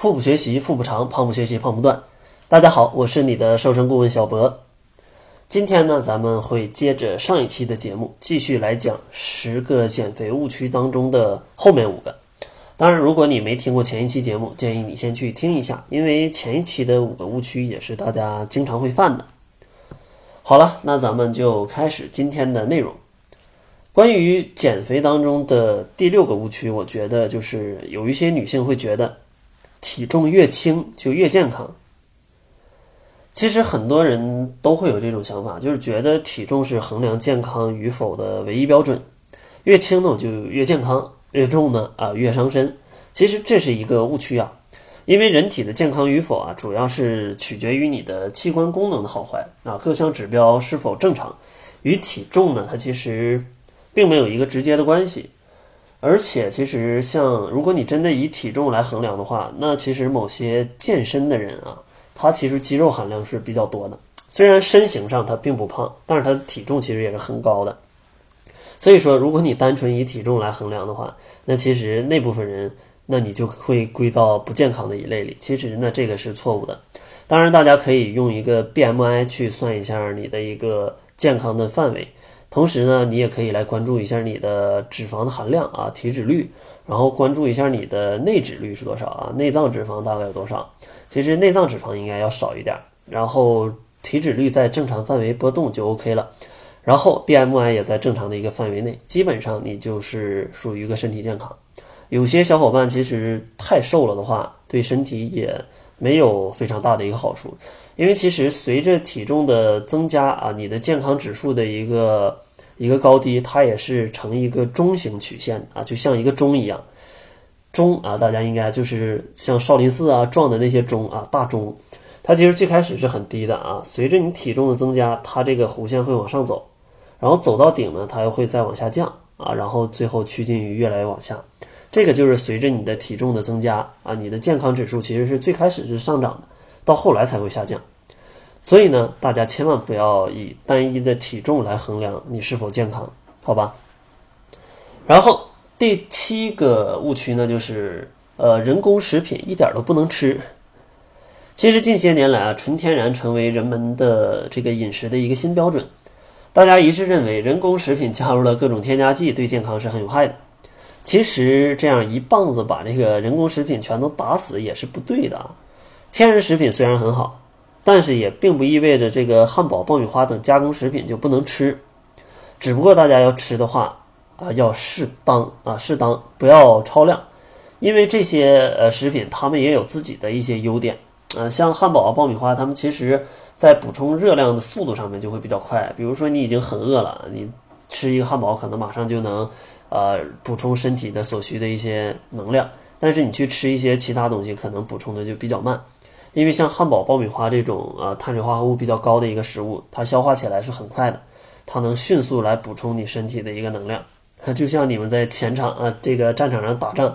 腹部学习腹部长，胖不学习胖不断。大家好，我是你的瘦身顾问小博。今天呢，咱们会接着上一期的节目，继续来讲十个减肥误区当中的后面五个。当然，如果你没听过前一期节目，建议你先去听一下，因为前一期的五个误区也是大家经常会犯的。好了，那咱们就开始今天的内容。关于减肥当中的第六个误区，我觉得就是有一些女性会觉得。体重越轻就越健康。其实很多人都会有这种想法，就是觉得体重是衡量健康与否的唯一标准。越轻呢我就越健康，越重呢啊越伤身。其实这是一个误区啊，因为人体的健康与否啊，主要是取决于你的器官功能的好坏啊，各项指标是否正常，与体重呢它其实并没有一个直接的关系。而且，其实像如果你真的以体重来衡量的话，那其实某些健身的人啊，他其实肌肉含量是比较多的。虽然身形上他并不胖，但是他的体重其实也是很高的。所以说，如果你单纯以体重来衡量的话，那其实那部分人，那你就会归到不健康的一类里。其实呢，这个是错误的。当然，大家可以用一个 BMI 去算一下你的一个健康的范围。同时呢，你也可以来关注一下你的脂肪的含量啊，体脂率，然后关注一下你的内脂率是多少啊，内脏脂肪大概有多少？其实内脏脂肪应该要少一点，然后体脂率在正常范围波动就 OK 了，然后 BMI 也在正常的一个范围内，基本上你就是属于一个身体健康。有些小伙伴其实太瘦了的话，对身体也没有非常大的一个好处。因为其实随着体重的增加啊，你的健康指数的一个一个高低，它也是呈一个中型曲线啊，就像一个钟一样。钟啊，大家应该就是像少林寺啊撞的那些钟啊，大钟，它其实最开始是很低的啊，随着你体重的增加，它这个弧线会往上走，然后走到顶呢，它又会再往下降啊，然后最后趋近于越来越往下。这个就是随着你的体重的增加啊，你的健康指数其实是最开始是上涨的。到后来才会下降，所以呢，大家千万不要以单一的体重来衡量你是否健康，好吧？然后第七个误区呢，就是呃，人工食品一点都不能吃。其实近些年来啊，纯天然成为人们的这个饮食的一个新标准，大家一致认为人工食品加入了各种添加剂，对健康是很有害的。其实这样一棒子把这个人工食品全都打死也是不对的啊。天然食品虽然很好，但是也并不意味着这个汉堡、爆米花等加工食品就不能吃。只不过大家要吃的话啊，要适当啊，适当不要超量，因为这些呃食品它们也有自己的一些优点啊。像汉堡啊、爆米花，它们其实在补充热量的速度上面就会比较快。比如说你已经很饿了，你吃一个汉堡可能马上就能呃补充身体的所需的一些能量，但是你去吃一些其他东西，可能补充的就比较慢。因为像汉堡、爆米花这种啊碳水化合物比较高的一个食物，它消化起来是很快的，它能迅速来补充你身体的一个能量。就像你们在前场啊这个战场上打仗，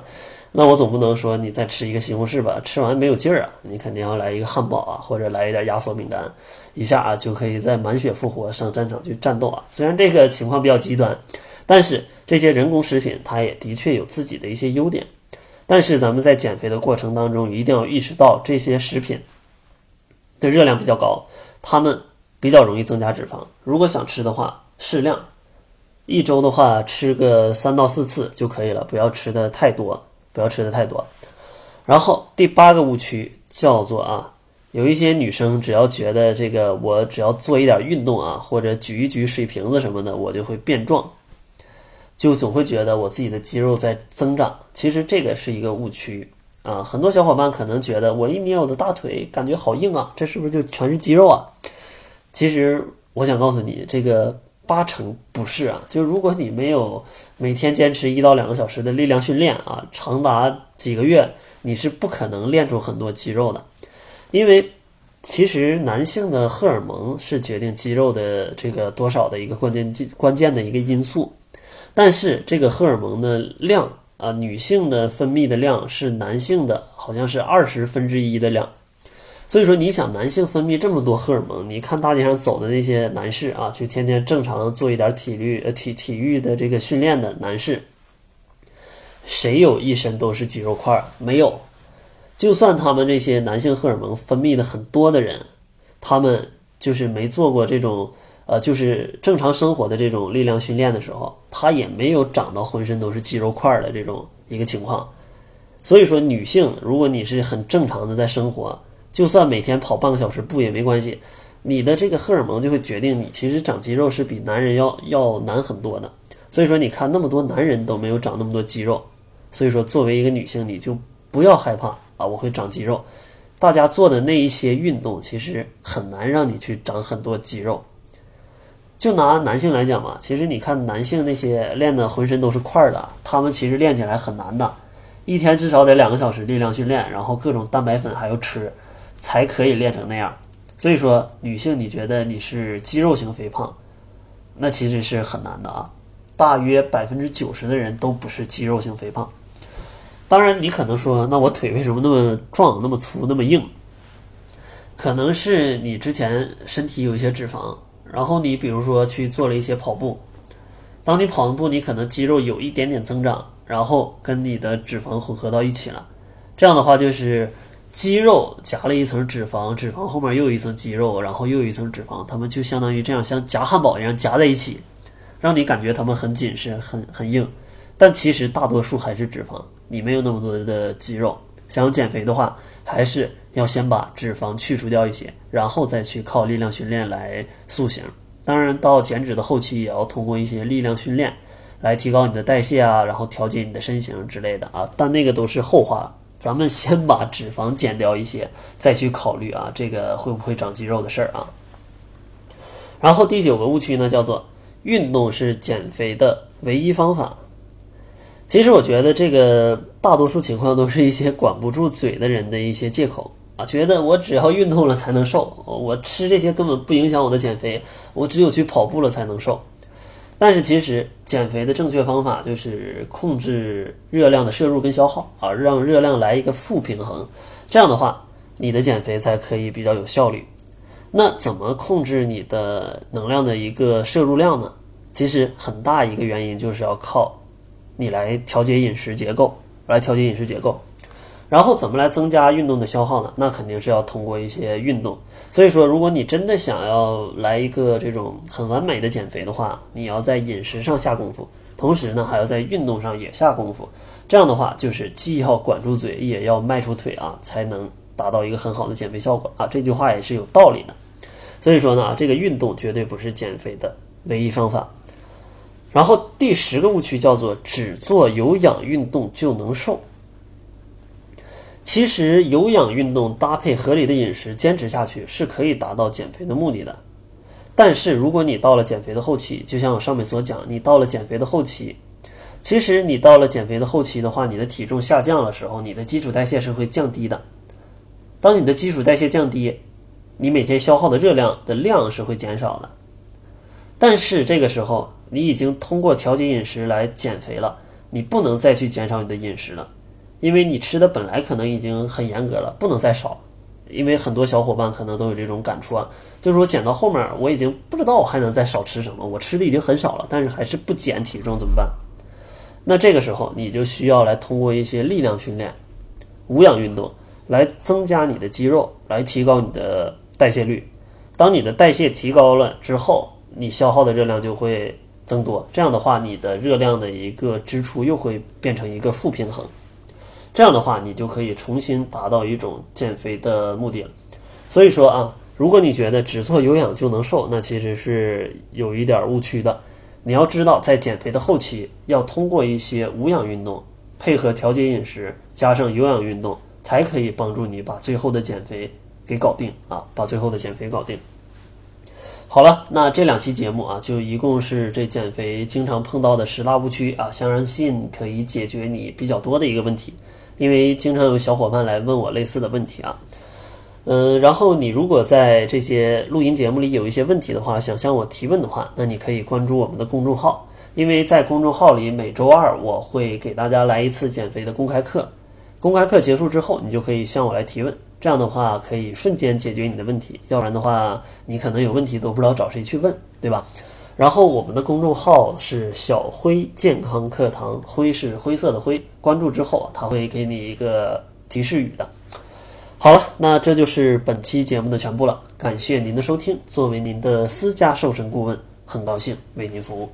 那我总不能说你再吃一个西红柿吧，吃完没有劲儿啊，你肯定要来一个汉堡啊，或者来一点压缩饼干，一下啊就可以再满血复活上战场去战斗啊。虽然这个情况比较极端，但是这些人工食品它也的确有自己的一些优点。但是咱们在减肥的过程当中，一定要意识到这些食品的热量比较高，它们比较容易增加脂肪。如果想吃的话，适量，一周的话吃个三到四次就可以了，不要吃的太多，不要吃的太多。然后第八个误区叫做啊，有一些女生只要觉得这个我只要做一点运动啊，或者举一举水瓶子什么的，我就会变壮。就总会觉得我自己的肌肉在增长，其实这个是一个误区啊！很多小伙伴可能觉得我一捏我的大腿，感觉好硬啊，这是不是就全是肌肉啊？其实我想告诉你，这个八成不是啊！就如果你没有每天坚持一到两个小时的力量训练啊，长达几个月，你是不可能练出很多肌肉的，因为其实男性的荷尔蒙是决定肌肉的这个多少的一个关键关键的一个因素。但是这个荷尔蒙的量啊，女性的分泌的量是男性的好像是二十分之一的量，所以说你想男性分泌这么多荷尔蒙，你看大街上走的那些男士啊，就天天正常做一点体育呃体体育的这个训练的男士，谁有一身都是肌肉块？没有，就算他们这些男性荷尔蒙分泌的很多的人，他们就是没做过这种呃，就是正常生活的这种力量训练的时候，他也没有长到浑身都是肌肉块的这种一个情况。所以说，女性如果你是很正常的在生活，就算每天跑半个小时步也没关系，你的这个荷尔蒙就会决定你其实长肌肉是比男人要要难很多的。所以说，你看那么多男人都没有长那么多肌肉，所以说作为一个女性，你就不要害怕啊，我会长肌肉。大家做的那一些运动，其实很难让你去长很多肌肉。就拿男性来讲嘛，其实你看男性那些练的浑身都是块儿的，他们其实练起来很难的，一天至少得两个小时力量训练，然后各种蛋白粉还要吃，才可以练成那样。所以说，女性你觉得你是肌肉型肥胖，那其实是很难的啊。大约百分之九十的人都不是肌肉型肥胖。当然，你可能说，那我腿为什么那么壮、那么粗、那么硬？可能是你之前身体有一些脂肪，然后你比如说去做了一些跑步，当你跑完步，你可能肌肉有一点点增长，然后跟你的脂肪混合到一起了。这样的话，就是肌肉夹了一层脂肪，脂肪后面又有一层肌肉，然后又有一层脂肪，它们就相当于这样像夹汉堡一样夹在一起。让你感觉它们很紧实、很很硬，但其实大多数还是脂肪。你没有那么多的肌肉，想要减肥的话，还是要先把脂肪去除掉一些，然后再去靠力量训练来塑形。当然，到减脂的后期，也要通过一些力量训练来提高你的代谢啊，然后调节你的身形之类的啊。但那个都是后话，咱们先把脂肪减掉一些，再去考虑啊，这个会不会长肌肉的事儿啊。然后第九个误区呢，叫做。运动是减肥的唯一方法。其实我觉得这个大多数情况都是一些管不住嘴的人的一些借口啊，觉得我只要运动了才能瘦，我吃这些根本不影响我的减肥，我只有去跑步了才能瘦。但是其实减肥的正确方法就是控制热量的摄入跟消耗啊，让热量来一个负平衡，这样的话你的减肥才可以比较有效率。那怎么控制你的能量的一个摄入量呢？其实很大一个原因就是要靠你来调节饮食结构，来调节饮食结构。然后怎么来增加运动的消耗呢？那肯定是要通过一些运动。所以说，如果你真的想要来一个这种很完美的减肥的话，你要在饮食上下功夫，同时呢还要在运动上也下功夫。这样的话，就是既要管住嘴，也要迈出腿啊，才能达到一个很好的减肥效果啊。这句话也是有道理的。所以说呢，这个运动绝对不是减肥的唯一方法。然后第十个误区叫做只做有氧运动就能瘦。其实有氧运动搭配合理的饮食，坚持下去是可以达到减肥的目的的。但是如果你到了减肥的后期，就像我上面所讲，你到了减肥的后期，其实你到了减肥的后期的话，你的体重下降的时候，你的基础代谢是会降低的。当你的基础代谢降低，你每天消耗的热量的量是会减少的，但是这个时候你已经通过调节饮食来减肥了，你不能再去减少你的饮食了，因为你吃的本来可能已经很严格了，不能再少。因为很多小伙伴可能都有这种感触啊，就是说减到后面我已经不知道我还能再少吃什么，我吃的已经很少了，但是还是不减体重怎么办？那这个时候你就需要来通过一些力量训练、无氧运动来增加你的肌肉，来提高你的。代谢率，当你的代谢提高了之后，你消耗的热量就会增多。这样的话，你的热量的一个支出又会变成一个负平衡。这样的话，你就可以重新达到一种减肥的目的了。所以说啊，如果你觉得只做有氧就能瘦，那其实是有一点误区的。你要知道，在减肥的后期，要通过一些无氧运动，配合调节饮食，加上有氧运动，才可以帮助你把最后的减肥。给搞定啊，把最后的减肥搞定。好了，那这两期节目啊，就一共是这减肥经常碰到的十大误区啊，相信可以解决你比较多的一个问题。因为经常有小伙伴来问我类似的问题啊，嗯，然后你如果在这些录音节目里有一些问题的话，想向我提问的话，那你可以关注我们的公众号，因为在公众号里每周二我会给大家来一次减肥的公开课。公开课结束之后，你就可以向我来提问，这样的话可以瞬间解决你的问题。要不然的话，你可能有问题都不知道找谁去问，对吧？然后我们的公众号是小辉健康课堂，辉是灰色的灰。关注之后啊，他会给你一个提示语的。好了，那这就是本期节目的全部了，感谢您的收听。作为您的私家瘦身顾问，很高兴为您服务。